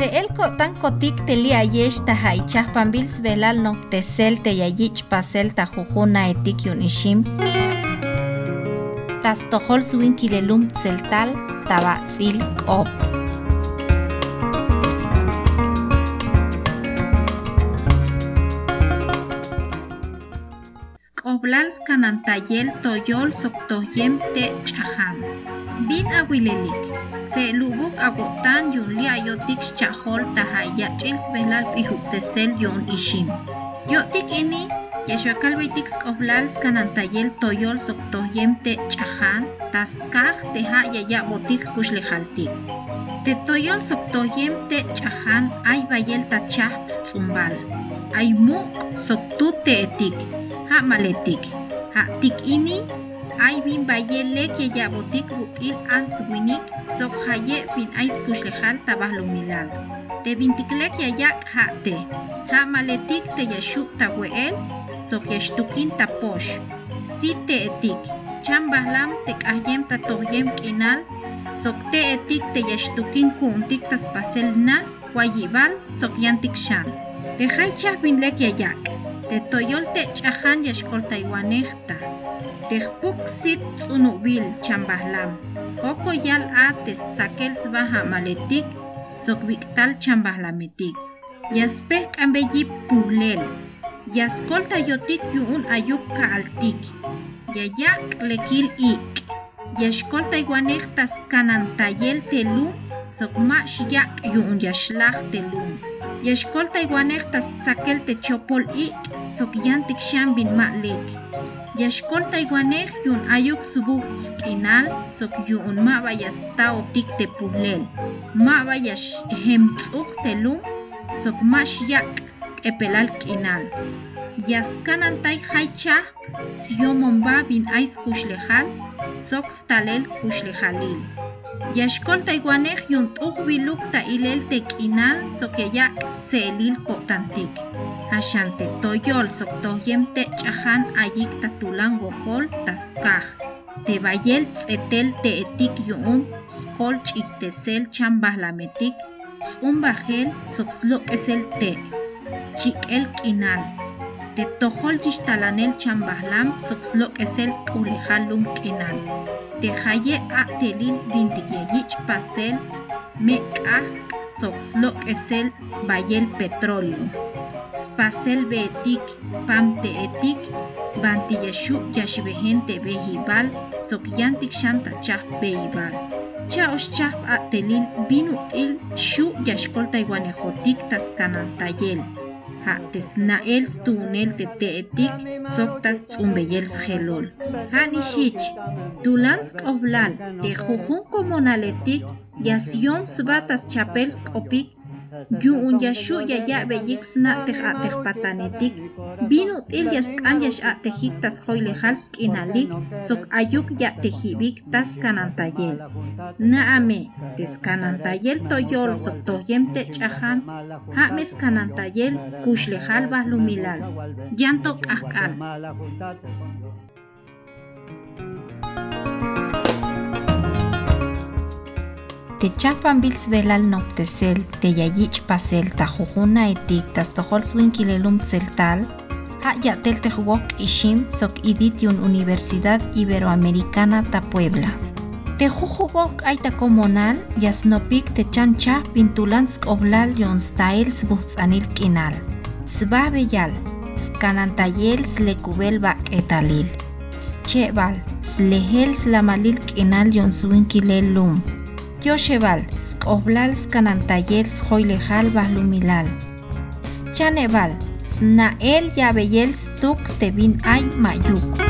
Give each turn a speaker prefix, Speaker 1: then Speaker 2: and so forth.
Speaker 1: Se el tan kotik te li ayesh ta haichah pambils velal no tesel te yayich pasel ta jujuna etik yun ishim. Tas tohol suin kilelum tseltal tabatzil kop. Skoblal skanantayel toyol soktoyem te chahan. Bin awilelik. Se lubuk agotan yun li ayotik chahol tahaya chils velal pihutesel yon ishim. Yotik ini Yashwakal baitik skoblal skanantayel toyol soktoyem te chahan tas kaj teha yaya botik kushlejaltik. Te toyol soktoyem te chahan ay bayel tachah pstumbal. Ay muk soktut te etik. Ha maletik. Ha tik ini ay bin baye le que ya botik util ans winik so haye bin ais kushlehal tabalumilal. Te bintiklek ya ya ha te. Ha maletik te yashu tabuel so que taposh. Site etik. Chan tek te kahyem tatoyem kinal sokte etik te yashtukin kuntik taspasel na wayibal sokyantik shan. Te haycha bin lek Te toyol te chahan yashkol taiwanekta. Te sit tsunubil chambahlam. Oko yal a te tsakel sbaha maletik sok viktal chambahlametik. Yaspek ambeyip puhlel. Yaskol tayotik yuun ayuk kaaltik. Yayak lekil ik. Yashkol taiwanektas kanantayel telum sok ma shiyak yuun yashlach telum. Yaxkol taiwanectas saquel techopol ik, soquillantic xambin ma'lik. Yaxkol taiwanec yun ayuk subu skinal, soquiyun ma'bayas tao tic te puhlel. Ma'bayas hemtsuj telum, soqumash yak skepelal kinal. Yaskanan tai haicha, siomomba bin ais kushlejal, sox talel. Yashkol taiwanej yun tuj biluk ta ilel te kinal sok yayak tselil kotantik. Ashante toyol sok toyem te chahan ayik tatulan gokol taskaj. Te bayel tsetel te etik yun skol chihtesel chambahlametik un bajel sok slokesel te. Chikel kinal. Te tojol yishtalanel chambahlam sok slokesel skulejalum kinal. Te haye a telil bintikyayich pasel me a sok slokesel bayel petróleo. Spasel beetik, pamte etik, banti yashu yashbehente behibal, sok yantik shanta chah behibal. Chaos chah atelil binutil shu yashkol taiwanejotik taskanantayel. Ha tesnael stunel tete etik, sok tas tzumbeyel sgelol. Ha nishich, tulansk oblal, te jujun komonaletik, yasyom sbatas chapelsk opik, Yu'un yashu yaya beyik sna tej atej patanetik. Binu il yaskan yash atejik tas joyle hals kinalik. Sok ayuk ya tejibik tas kanantayel. Naame tes kanantayel toyol sok toyem te chahan. Ha mes kanantayel skush lejal bahlumilal. Yantok akal. Te chapan bils velal noptesel, te yayich pasel, ta jujuna etik, tas tohol swinquilelum tseltal, ha yatel tehuok ishim sok iditiun Universidad Iberoamericana ta Puebla. Te jujugok aita comunal, yasnopik te chancha pintulansk oblal yon stails butzanil kinal. Sba beyal, skanantayel slekubel bak etalil. Schebal, slehel slamalil kinal yon swinquilelum. Kyoshebal, skoblal skanantayel schoilejal bahlumilal. Schaneval, snael yabeyel stuk tebin ay mayuk.